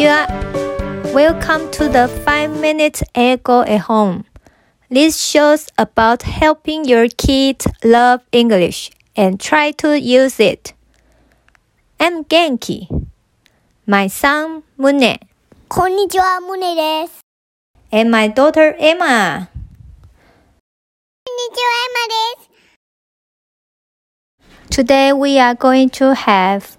welcome to the 5 Minutes Eigo at Home. This show's about helping your kids love English and try to use it. I'm Genki. My son, Mune. And my daughter, Emma. こんにちは、Emma です。Today we are going to have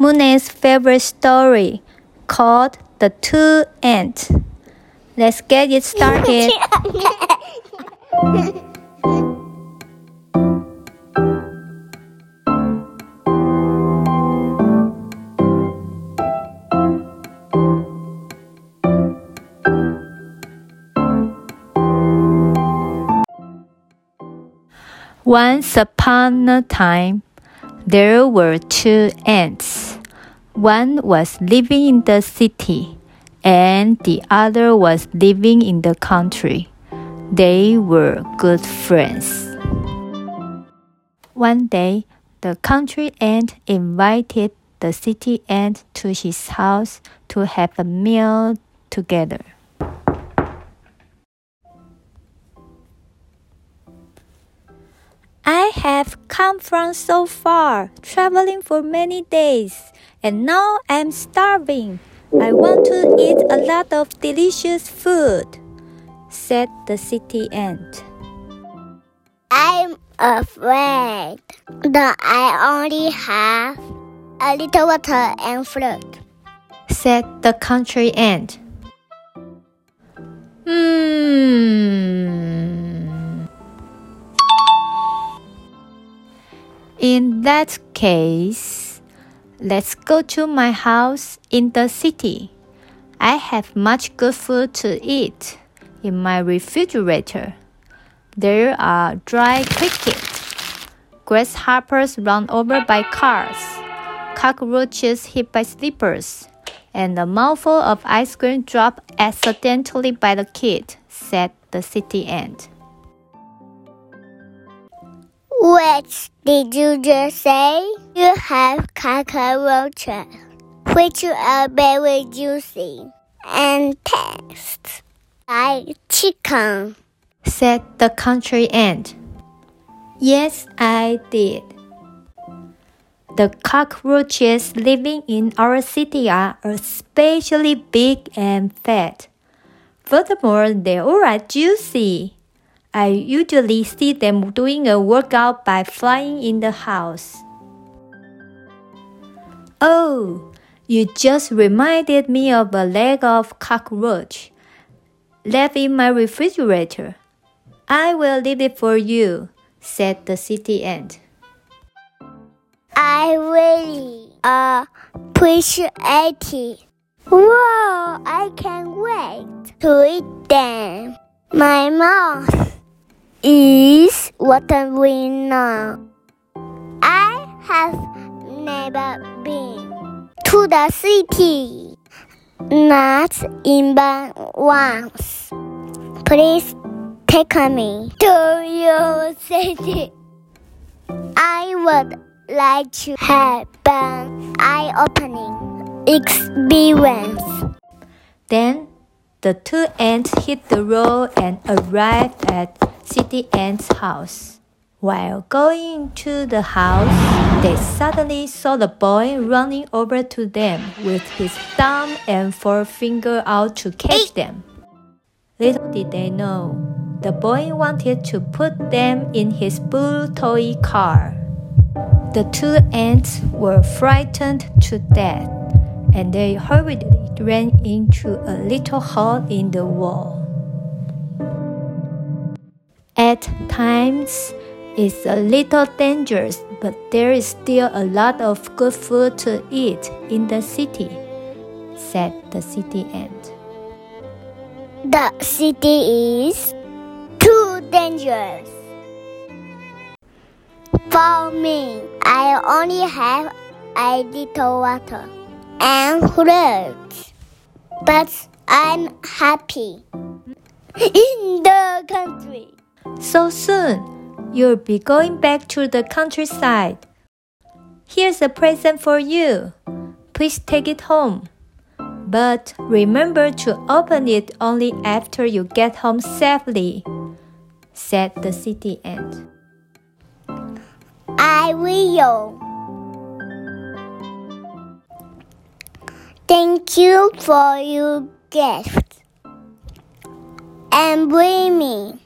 Mune's favorite story called The Two Ants. Let's get it started. Once upon a time, there were two ants. One was living in the city, and the other was living in the country. They were good friends. One day, the country ant invited the city ant to his house to have a meal together. I have come from so far, traveling for many days, and now I'm starving. I want to eat a lot of delicious food, said the city ant. I'm afraid that I only have a little water and fruit. said the country ant. Hmm. In that case, let's go to my house in the city. I have much good food to eat in my refrigerator. There are dry crickets, grasshoppers run over by cars, cockroaches hit by slippers, and a mouthful of ice cream dropped accidentally by the kid, said the city ant. What did you just say? You have cockroaches, which are very juicy and taste like chicken. said the country ant. Yes, I did. The cockroaches living in our city are especially big and fat. Furthermore, they are juicy. I usually see them doing a workout by flying in the house. Oh, you just reminded me of a leg of cockroach left in my refrigerator. I will leave it for you, said the city ant. I really uh, appreciate it. Whoa, I can't wait to eat them. My mouth is watering now. I have never been to the city, not even once. Please take me to your city. I would like to have an eye-opening experience. Then the two ants hit the road and arrived at City Ant's house. While going to the house, they suddenly saw the boy running over to them with his thumb and forefinger out to catch them. Little did they know, the boy wanted to put them in his blue toy car. The two ants were frightened to death, and they hurriedly ran into a little hole in the wall. At times, it's a little dangerous, but there is still a lot of good food to eat in the city, said the city ant. The city is too dangerous. For me, I only have a little water and fruits, But I'm happy in the country. So soon, you'll be going back to the countryside. Here's a present for you. Please take it home. But remember to open it only after you get home safely, said the city ant. I will. Thank you for your gift and bring me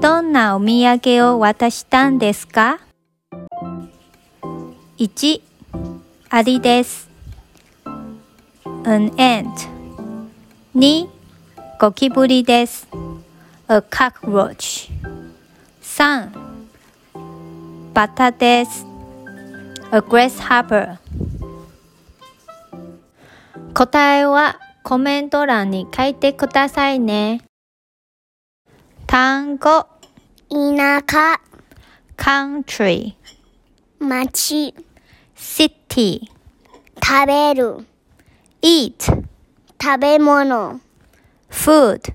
どんなお土産を渡したんですか ?1、アリです。an ant 2、ゴキブリです。a cockroach 3、バタです。a grasshopper 答えはコメント欄に書いてくださいね。単語田舎 country 町 city 食べる eat 食べ物 food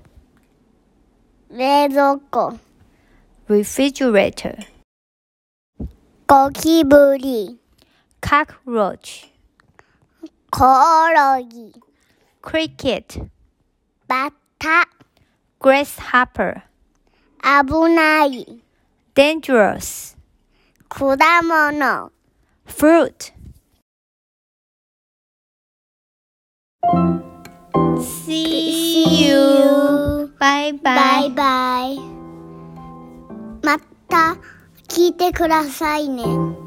冷蔵庫 refrigerator ゴキブリ cockroach コオロギ cricket バッタ grasshopper 危ない dangerous 果物 fruit See you. Bye バ bye. イバイまた聞いてくださいね。